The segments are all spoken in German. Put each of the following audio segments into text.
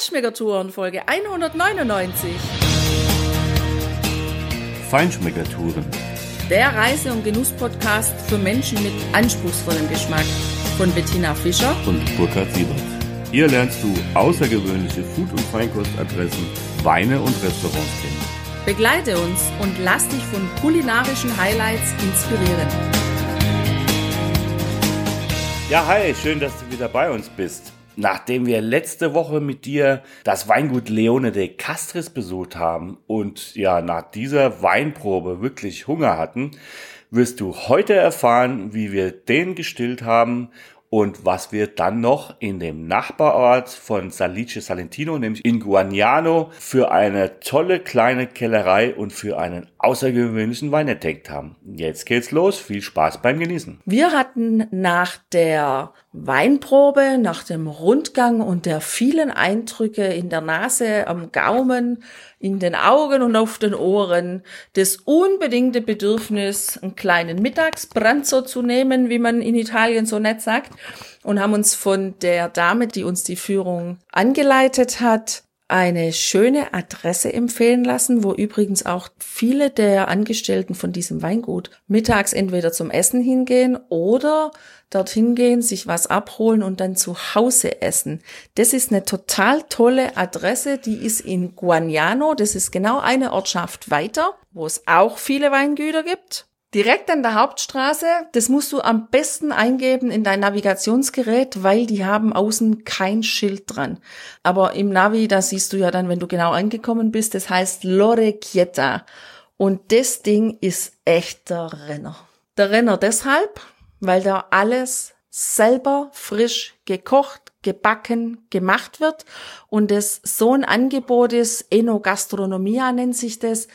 Feinschmeckertouren Folge 199. Feinschmeckertouren. Der Reise- und Genuss-Podcast für Menschen mit anspruchsvollem Geschmack von Bettina Fischer und Burkhard Siebert. Hier lernst du außergewöhnliche Food- und Feinkostadressen, Weine und Restaurants kennen. Begleite uns und lass dich von kulinarischen Highlights inspirieren. Ja, hi, schön, dass du wieder bei uns bist. Nachdem wir letzte Woche mit dir das Weingut Leone de Castris besucht haben und ja nach dieser Weinprobe wirklich Hunger hatten, wirst du heute erfahren, wie wir den gestillt haben und was wir dann noch in dem Nachbarort von Salice Salentino, nämlich in Guagnano, für eine tolle kleine Kellerei und für einen außergewöhnlichen Wein entdeckt haben. Jetzt geht's los. Viel Spaß beim Genießen. Wir hatten nach der Weinprobe, nach dem Rundgang und der vielen Eindrücke in der Nase, am Gaumen, in den Augen und auf den Ohren das unbedingte Bedürfnis, einen kleinen Mittagsbranzo zu nehmen, wie man in Italien so nett sagt, und haben uns von der Dame, die uns die Führung angeleitet hat, eine schöne Adresse empfehlen lassen, wo übrigens auch viele der Angestellten von diesem Weingut mittags entweder zum Essen hingehen oder dorthin gehen, sich was abholen und dann zu Hause essen. Das ist eine total tolle Adresse, die ist in Guagnano, das ist genau eine Ortschaft weiter, wo es auch viele Weingüter gibt. Direkt an der Hauptstraße, das musst du am besten eingeben in dein Navigationsgerät, weil die haben außen kein Schild dran. Aber im Navi, da siehst du ja dann, wenn du genau angekommen bist, das heißt Lorecchietta. Und das Ding ist echt der Renner. Der Renner deshalb, weil da alles selber frisch gekocht, gebacken, gemacht wird und es so ein Angebot ist, Enogastronomia nennt sich das,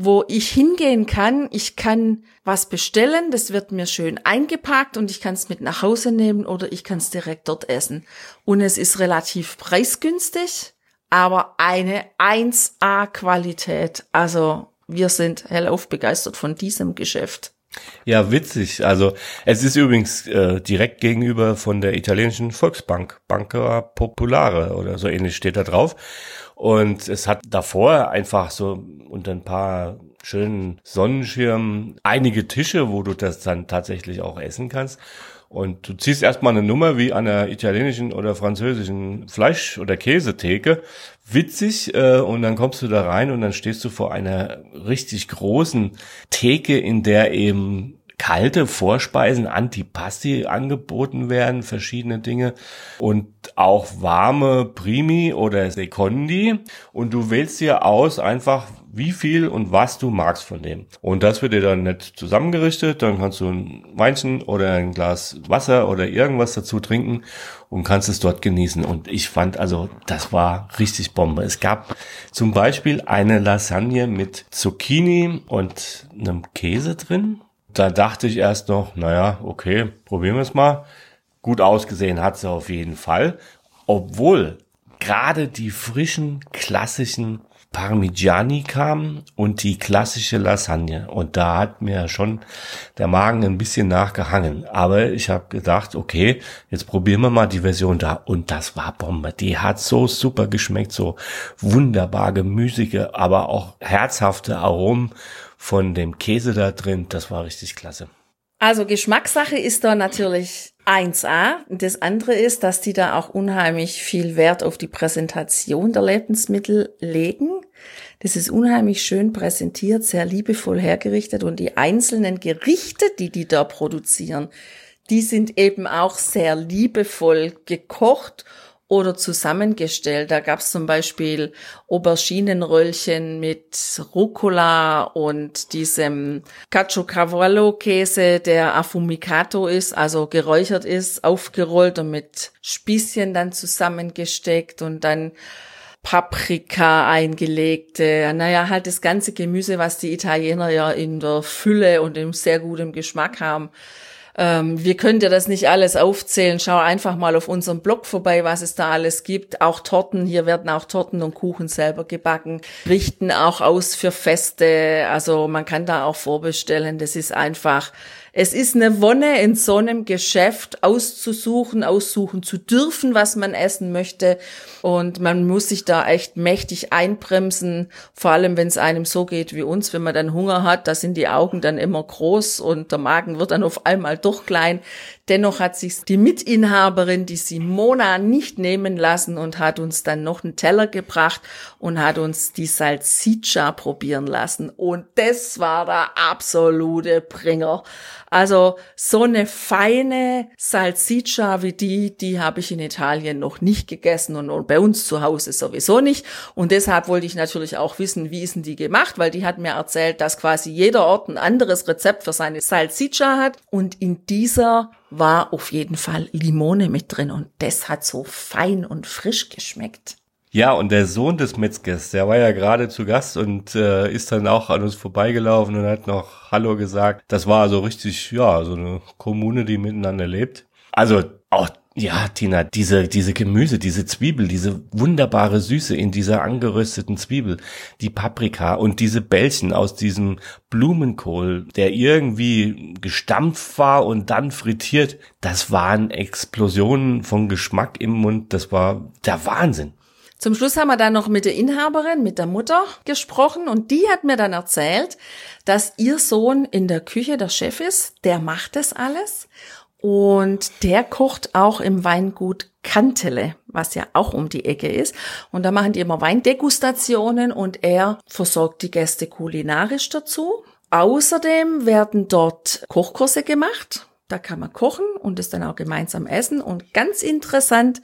wo ich hingehen kann. Ich kann was bestellen, das wird mir schön eingepackt und ich kann es mit nach Hause nehmen oder ich kann es direkt dort essen. Und es ist relativ preisgünstig, aber eine 1A-Qualität. Also wir sind hellauf begeistert von diesem Geschäft. Ja, witzig. Also es ist übrigens äh, direkt gegenüber von der italienischen Volksbank, Banca Popolare oder so ähnlich steht da drauf. Und es hat davor einfach so unter ein paar schönen Sonnenschirmen einige Tische, wo du das dann tatsächlich auch essen kannst. Und du ziehst erstmal eine Nummer wie an der italienischen oder französischen Fleisch- oder Käsetheke. Witzig. Äh, und dann kommst du da rein und dann stehst du vor einer richtig großen Theke, in der eben kalte Vorspeisen, Antipasti angeboten werden, verschiedene Dinge und auch warme Primi oder Secondi und du wählst dir aus einfach wie viel und was du magst von dem. Und das wird dir dann nett zusammengerichtet, dann kannst du ein Weinchen oder ein Glas Wasser oder irgendwas dazu trinken und kannst es dort genießen. Und ich fand also, das war richtig Bombe. Es gab zum Beispiel eine Lasagne mit Zucchini und einem Käse drin da dachte ich erst noch, naja, okay, probieren wir es mal. Gut ausgesehen hat sie auf jeden Fall. Obwohl gerade die frischen, klassischen Parmigiani kamen und die klassische Lasagne. Und da hat mir schon der Magen ein bisschen nachgehangen. Aber ich habe gedacht, okay, jetzt probieren wir mal die Version da. Und das war Bombe. Die hat so super geschmeckt, so wunderbar gemüsige, aber auch herzhafte Aromen von dem Käse da drin. Das war richtig klasse. Also Geschmackssache ist da natürlich 1a. Das andere ist, dass die da auch unheimlich viel Wert auf die Präsentation der Lebensmittel legen. Das ist unheimlich schön präsentiert, sehr liebevoll hergerichtet und die einzelnen Gerichte, die die da produzieren, die sind eben auch sehr liebevoll gekocht oder zusammengestellt. Da gab's zum Beispiel Auberginenröllchen mit Rucola und diesem Caciocavallo-Käse, der affumicato ist, also geräuchert ist, aufgerollt und mit Spießchen dann zusammengesteckt und dann Paprika eingelegte, naja, halt das ganze Gemüse, was die Italiener ja in der Fülle und im sehr guten Geschmack haben. Ähm, wir können dir das nicht alles aufzählen. Schau einfach mal auf unserem Blog vorbei, was es da alles gibt. Auch Torten, hier werden auch Torten und Kuchen selber gebacken, richten auch aus für Feste. Also man kann da auch vorbestellen. Das ist einfach Es ist eine Wonne, in so einem Geschäft auszusuchen, aussuchen zu dürfen, was man essen möchte. Und man muss sich da echt mächtig einbremsen, vor allem wenn es einem so geht wie uns, wenn man dann Hunger hat, da sind die Augen dann immer groß und der Magen wird dann auf einmal doch klein. Dennoch hat sich die Mitinhaberin, die Simona, nicht nehmen lassen und hat uns dann noch einen Teller gebracht und hat uns die Salsiccia probieren lassen. Und das war der absolute Bringer. Also so eine feine Salsiccia wie die, die habe ich in Italien noch nicht gegessen und bei uns zu Hause sowieso nicht. Und deshalb wollte ich natürlich auch wissen, wie ist denn die gemacht, weil die hat mir erzählt, dass quasi jeder Ort ein anderes Rezept für seine Salsiccia hat. Und in dieser war auf jeden Fall Limone mit drin und das hat so fein und frisch geschmeckt. Ja, und der Sohn des Metzgers, der war ja gerade zu Gast und äh, ist dann auch an uns vorbeigelaufen und hat noch Hallo gesagt. Das war so richtig, ja, so eine Kommune, die miteinander lebt. Also auch ja, Tina, diese, diese Gemüse, diese Zwiebel, diese wunderbare Süße in dieser angerösteten Zwiebel, die Paprika und diese Bällchen aus diesem Blumenkohl, der irgendwie gestampft war und dann frittiert, das waren Explosionen von Geschmack im Mund, das war der Wahnsinn. Zum Schluss haben wir dann noch mit der Inhaberin, mit der Mutter gesprochen und die hat mir dann erzählt, dass ihr Sohn in der Küche der Chef ist, der macht das alles und der kocht auch im Weingut Kantele, was ja auch um die Ecke ist. Und da machen die immer Weindegustationen und er versorgt die Gäste kulinarisch dazu. Außerdem werden dort Kochkurse gemacht. Da kann man kochen und es dann auch gemeinsam essen. Und ganz interessant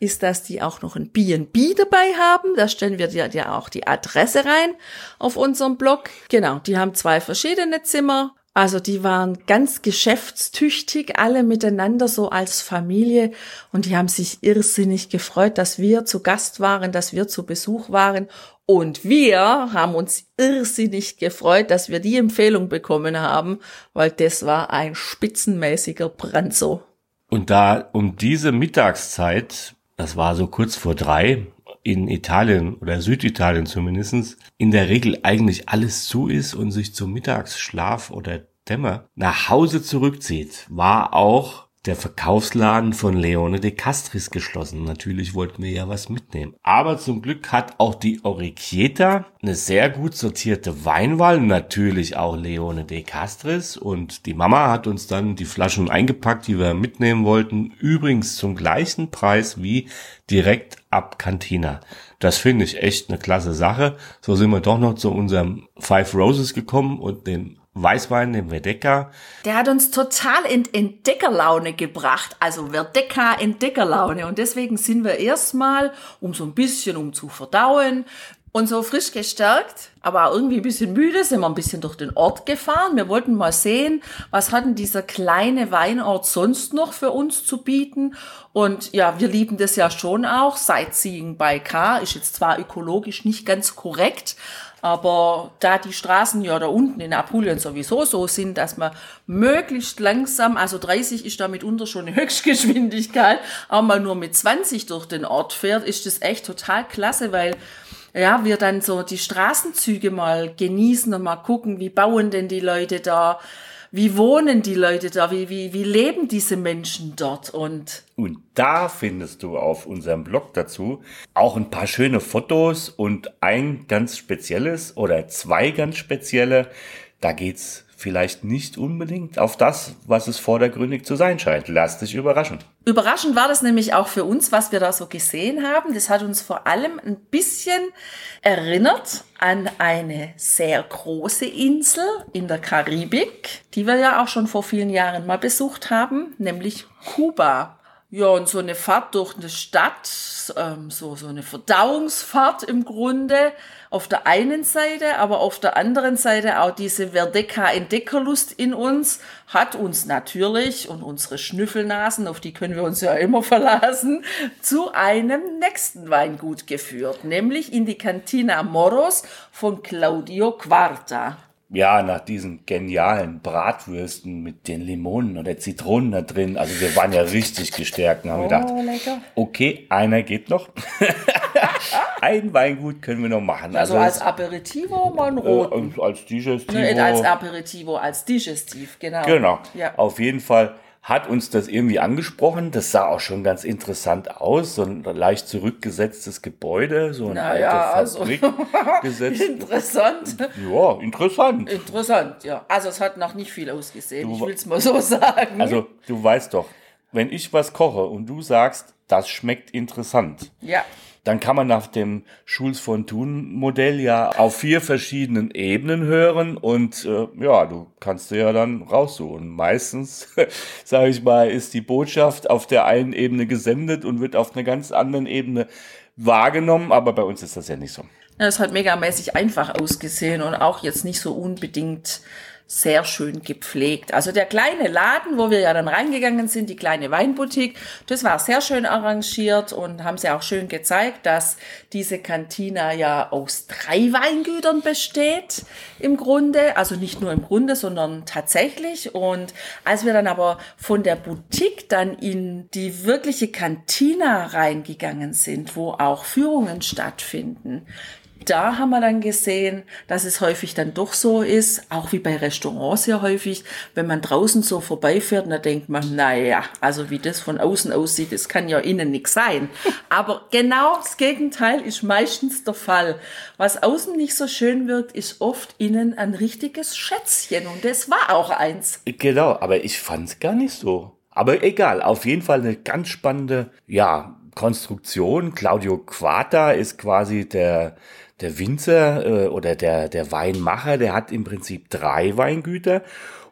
ist, dass die auch noch ein B&B dabei haben. Da stellen wir dir ja auch die Adresse rein auf unserem Blog. Genau, die haben zwei verschiedene Zimmer also die waren ganz geschäftstüchtig, alle miteinander so als Familie und die haben sich irrsinnig gefreut, dass wir zu Gast waren, dass wir zu Besuch waren und wir haben uns irrsinnig gefreut, dass wir die Empfehlung bekommen haben, weil das war ein spitzenmäßiger Branzo. Und da um diese Mittagszeit, das war so kurz vor drei, in Italien oder Süditalien zumindestens in der Regel eigentlich alles zu ist und sich zum Mittagsschlaf oder Dämmer nach Hause zurückzieht, war auch der Verkaufsladen von Leone de Castris geschlossen. Natürlich wollten wir ja was mitnehmen. Aber zum Glück hat auch die Orecchieta eine sehr gut sortierte Weinwahl, natürlich auch Leone de Castris. Und die Mama hat uns dann die Flaschen eingepackt, die wir mitnehmen wollten. Übrigens zum gleichen Preis wie direkt ab Cantina. Das finde ich echt eine klasse Sache. So sind wir doch noch zu unserem Five Roses gekommen und den Weißwein, den Verdecka. Der hat uns total in Entdeckerlaune gebracht. Also Verdecka Entdeckerlaune. Und deswegen sind wir erstmal, um so ein bisschen um zu verdauen, und so frisch gestärkt, aber auch irgendwie ein bisschen müde, sind wir ein bisschen durch den Ort gefahren. Wir wollten mal sehen, was hat denn dieser kleine Weinort sonst noch für uns zu bieten. Und ja, wir lieben das ja schon auch. Sightseeing bei K ist jetzt zwar ökologisch nicht ganz korrekt, aber da die Straßen ja da unten in Apulien sowieso so sind, dass man möglichst langsam, also 30 ist da mitunter schon eine Höchstgeschwindigkeit, auch mal nur mit 20 durch den Ort fährt, ist das echt total klasse, weil ja, wir dann so die Straßenzüge mal genießen und mal gucken, wie bauen denn die Leute da, wie wohnen die Leute da, wie, wie, wie leben diese Menschen dort und und da findest du auf unserem Blog dazu auch ein paar schöne Fotos und ein ganz spezielles oder zwei ganz spezielle. Da geht's vielleicht nicht unbedingt auf das, was es vordergründig zu sein scheint. Lass dich überraschen. Überraschend war das nämlich auch für uns, was wir da so gesehen haben. Das hat uns vor allem ein bisschen erinnert an eine sehr große Insel in der Karibik, die wir ja auch schon vor vielen Jahren mal besucht haben, nämlich Kuba. Ja, und so eine Fahrt durch eine Stadt, ähm, so, so eine Verdauungsfahrt im Grunde auf der einen Seite, aber auf der anderen Seite auch diese Verdeka-Entdeckerlust in uns hat uns natürlich und unsere Schnüffelnasen, auf die können wir uns ja immer verlassen, zu einem nächsten Weingut geführt, nämlich in die Cantina Moros von Claudio Quarta ja, nach diesen genialen Bratwürsten mit den Limonen oder Zitronen da drin, also wir waren ja richtig gestärkt und haben oh, gedacht, lecker. okay, einer geht noch. ein Weingut können wir noch machen. Also, als Aperitivo mal einen roten. Äh, als Digestivo. Als Aperitivo, als Digestiv, genau. Genau. Ja. Auf jeden Fall hat uns das irgendwie angesprochen. Das sah auch schon ganz interessant aus. So ein leicht zurückgesetztes Gebäude, so ein Naja, alter also- Fabrik gesetzt. Interessant. Ja, interessant. Interessant, ja. Also es hat noch nicht viel ausgesehen, Du ich will es mal so sagen. Also, du weißt doch, wenn ich was koche und du sagst, das schmeckt interessant, ja. Dann kann man nach dem Schulz von Thun Modell ja auf vier verschiedenen Ebenen hören und äh, ja, du kannst dir ja dann raussuchen. Meistens, sage ich mal, ist die Botschaft auf der einen Ebene gesendet und wird auf einer ganz anderen Ebene wahrgenommen, aber bei uns ist das ja nicht so. Es hat megamäßig einfach ausgesehen und auch jetzt nicht so unbedingt sehr schön gepflegt. Also der kleine Laden, wo wir ja dann reingegangen sind, die kleine Weinboutique, das war sehr schön arrangiert und haben sie auch schön gezeigt, dass diese Cantina ja aus drei Weingütern besteht im Grunde. Also nicht nur im Grunde, sondern tatsächlich. Und als wir dann aber von der Boutique dann in die wirkliche Cantina reingegangen sind, wo auch Führungen stattfinden, da haben wir dann gesehen, dass es häufig dann doch so ist, auch wie bei Restaurants ja häufig, wenn man draußen so vorbeifährt, dann denkt man, naja, also wie das von außen aussieht, das kann ja innen nichts sein. Aber genau das Gegenteil ist meistens der Fall. Was außen nicht so schön wirkt, ist oft innen ein richtiges Schätzchen und das war auch eins. Genau, aber ich fand's gar nicht so. Aber egal, auf jeden Fall eine ganz spannende, ja, Konstruktion. Claudio Quata ist quasi der, der Winzer äh, oder der, der Weinmacher. Der hat im Prinzip drei Weingüter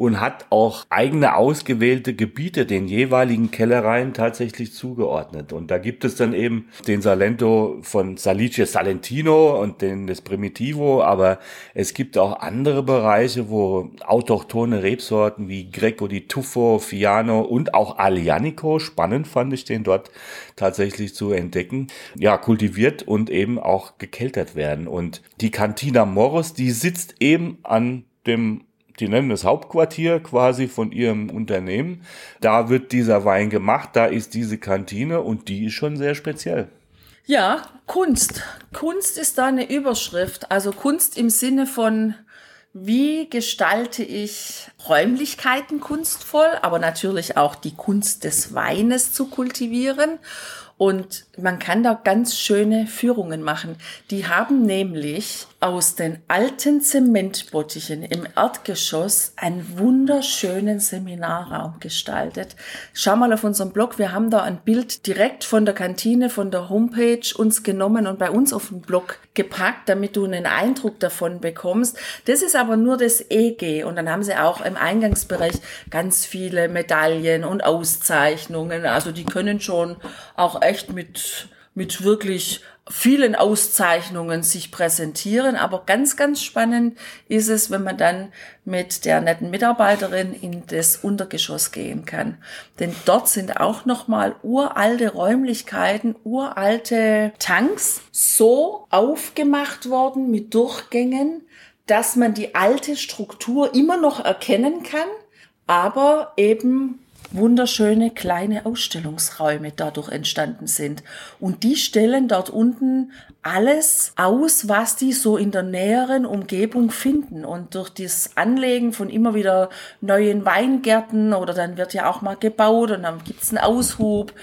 und hat auch eigene ausgewählte Gebiete den jeweiligen Kellereien tatsächlich zugeordnet. Und da gibt es dann eben den Salento von Salice Salentino und den des Primitivo, aber es gibt auch andere Bereiche, wo autochtone Rebsorten wie Greco di Tuffo, Fiano und auch Alianico, spannend fand ich den dort tatsächlich zu entdecken, ja, kultiviert und eben auch gekeltert werden. Und die Cantina Moros, die sitzt eben an dem die nennen es Hauptquartier quasi von ihrem Unternehmen. Da wird dieser Wein gemacht, da ist diese Kantine und die ist schon sehr speziell. Ja, Kunst. Kunst ist da eine Überschrift. Also Kunst im Sinne von, wie gestalte ich Räumlichkeiten kunstvoll, aber natürlich auch die Kunst des Weines zu kultivieren. Und man kann da ganz schöne Führungen machen. Die haben nämlich aus den alten Zementbottichen im Erdgeschoss einen wunderschönen Seminarraum gestaltet. Schau mal auf unserem Blog, wir haben da ein Bild direkt von der Kantine, von der Homepage uns genommen und bei uns auf den Blog gepackt, damit du einen Eindruck davon bekommst. Das ist aber nur das EG und dann haben sie auch im Eingangsbereich ganz viele Medaillen und Auszeichnungen. Also die können schon auch echt mit, mit wirklich vielen Auszeichnungen sich präsentieren. Aber ganz, ganz spannend ist es, wenn man dann mit der netten Mitarbeiterin in das Untergeschoss gehen kann. Denn dort sind auch nochmal uralte Räumlichkeiten, uralte Tanks so aufgemacht worden mit Durchgängen, dass man die alte Struktur immer noch erkennen kann, aber eben wunderschöne kleine Ausstellungsräume dadurch entstanden sind. Und die stellen dort unten alles aus, was die so in der näheren Umgebung finden. Und durch das Anlegen von immer wieder neuen Weingärten oder dann wird ja auch mal gebaut und dann gibt's einen Aushub,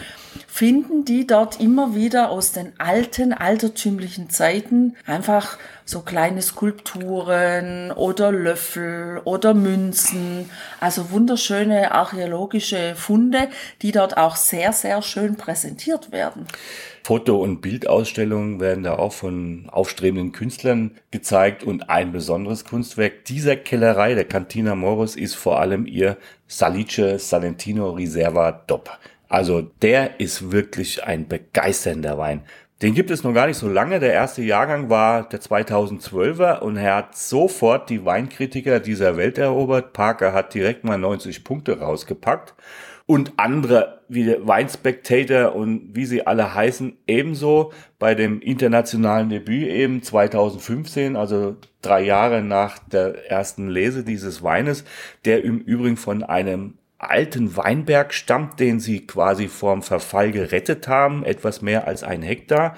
finden die dort immer wieder aus den alten, altertümlichen Zeiten einfach so kleine Skulpturen oder Löffel oder Münzen. Also wunderschöne archäologische Funde, die dort auch sehr, sehr schön präsentiert werden. Foto- und Bildausstellungen werden da auch von aufstrebenden Künstlern gezeigt und ein besonderes Kunstwerk dieser Kellerei, der Cantina Moros, ist vor allem ihr Salice Salentino Riserva DOP. Also der ist wirklich ein begeisternder Wein. Den gibt es noch gar nicht so lange. Der erste Jahrgang war der 2012er und er hat sofort die Weinkritiker dieser Welt erobert. Parker hat direkt mal 90 Punkte rausgepackt und andere wie der Wine Spectator und wie sie alle heißen, ebenso bei dem internationalen Debüt eben 2015, also drei Jahre nach der ersten Lese dieses Weines, der im Übrigen von einem alten Weinberg stammt, den sie quasi vorm Verfall gerettet haben, etwas mehr als ein Hektar.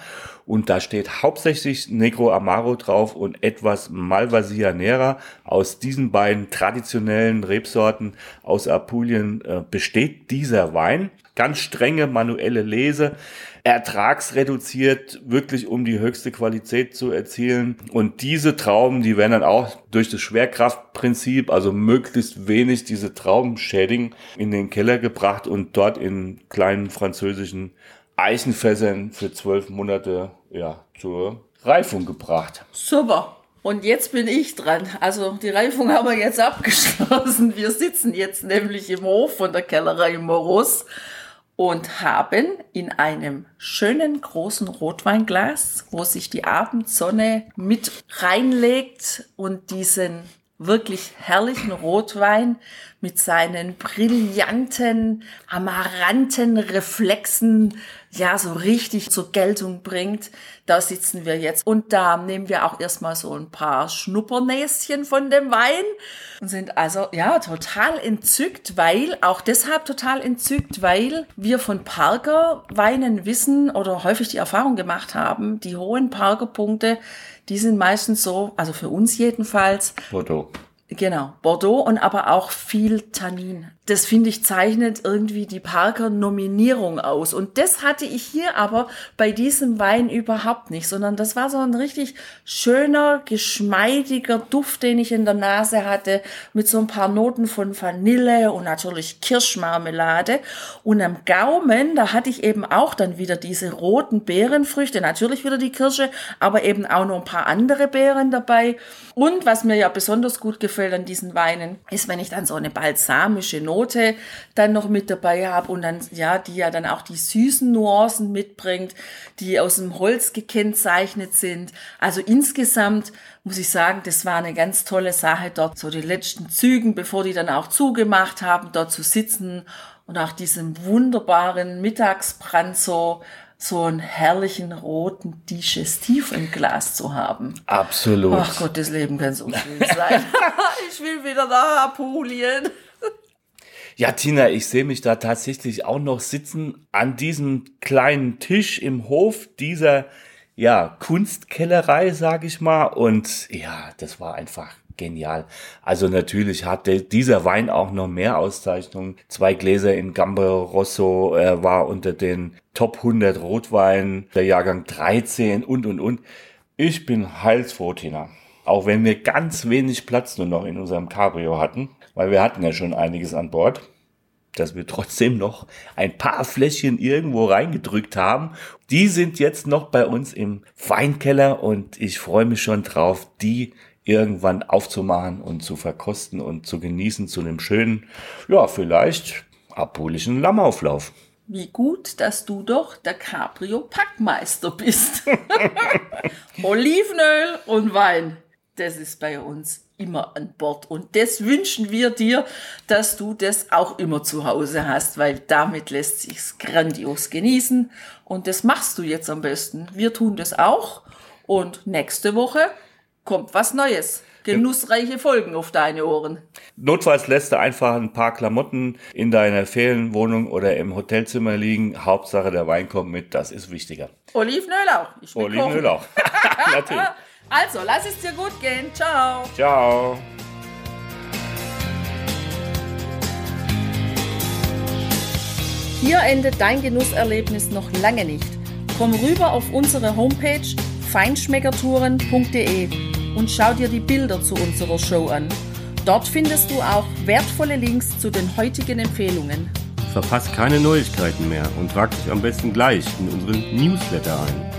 Und da steht hauptsächlich Negro Amaro drauf und etwas Malvasia Nera. Aus diesen beiden traditionellen Rebsorten aus Apulien äh, besteht dieser Wein. Ganz strenge manuelle Lese, ertragsreduziert, wirklich um die höchste Qualität zu erzielen. Und diese Trauben, die werden dann auch durch das Schwerkraftprinzip, also möglichst wenig diese Trauben schädigen, in den Keller gebracht und dort in kleinen französischen Eichenfässern für zwölf Monate ja, zur Reifung gebracht. Super. Und jetzt bin ich dran. Also die Reifung haben wir jetzt abgeschlossen. Wir sitzen jetzt nämlich im Hof von der Kellerei Moros und haben in einem schönen großen Rotweinglas, wo sich die Abendsonne mit reinlegt und diesen wirklich herrlichen Rotwein mit seinen brillanten, amaranten Reflexen ja so richtig zur Geltung bringt. Da sitzen wir jetzt und da nehmen wir auch erstmal so ein paar Schnuppernäschen von dem Wein und sind also ja total entzückt, weil auch deshalb total entzückt, weil wir von Parker Weinen wissen oder häufig die Erfahrung gemacht haben, die hohen Parker-Punkte, die sind meistens so, also für uns jedenfalls. Bordeaux. Genau, Bordeaux und aber auch viel Tannin. Das finde ich zeichnet irgendwie die Parker Nominierung aus. Und das hatte ich hier aber bei diesem Wein überhaupt nicht, sondern das war so ein richtig schöner, geschmeidiger Duft, den ich in der Nase hatte, mit so ein paar Noten von Vanille und natürlich Kirschmarmelade. Und am Gaumen, da hatte ich eben auch dann wieder diese roten Beerenfrüchte, natürlich wieder die Kirsche, aber eben auch noch ein paar andere Beeren dabei. Und was mir ja besonders gut gefällt an diesen Weinen, ist, wenn ich dann so eine balsamische Note dann noch mit dabei habe und dann, ja, die ja dann auch die süßen Nuancen mitbringt, die aus dem Holz gekennzeichnet sind. Also insgesamt muss ich sagen, das war eine ganz tolle Sache, dort so die letzten Zügen, bevor die dann auch zugemacht haben, dort zu sitzen und auch diesen wunderbaren Mittagsbrand so so einen herrlichen roten Digestiv im Glas zu haben. Absolut. Ach Gott, das Leben kann so schön sein. ich will wieder nach Apulien. Ja, Tina, ich sehe mich da tatsächlich auch noch sitzen an diesem kleinen Tisch im Hof dieser ja, Kunstkellerei, sag ich mal. Und ja, das war einfach genial. Also natürlich hatte dieser Wein auch noch mehr Auszeichnungen. Zwei Gläser in Gambo Rosso äh, war unter den Top 100 Rotwein, der Jahrgang 13 und, und, und. Ich bin heilsfroh, Tina. Auch wenn wir ganz wenig Platz nur noch in unserem Cabrio hatten, weil wir hatten ja schon einiges an Bord, dass wir trotzdem noch ein paar Fläschchen irgendwo reingedrückt haben. Die sind jetzt noch bei uns im Weinkeller und ich freue mich schon drauf, die irgendwann aufzumachen und zu verkosten und zu genießen zu einem schönen, ja, vielleicht apulischen Lammauflauf. Wie gut, dass du doch der Cabrio-Packmeister bist. Olivenöl und Wein, das ist bei uns immer an Bord. Und das wünschen wir dir, dass du das auch immer zu Hause hast, weil damit lässt sich's grandios genießen. Und das machst du jetzt am besten. Wir tun das auch. Und nächste Woche kommt was Neues. Genussreiche Folgen auf deine Ohren. Notfalls lässt du einfach ein paar Klamotten in deiner Ferienwohnung oder im Hotelzimmer liegen. Hauptsache der Wein kommt mit, das ist wichtiger. Olivenöl auch. Ich Olivenöl auch. Natürlich. Also, lass es dir gut gehen. Ciao. Ciao. Hier endet dein Genusserlebnis noch lange nicht. Komm rüber auf unsere Homepage feinschmeckertouren.de und schau dir die Bilder zu unserer Show an. Dort findest du auch wertvolle Links zu den heutigen Empfehlungen. Verpass keine Neuigkeiten mehr und trag dich am besten gleich in unseren Newsletter ein.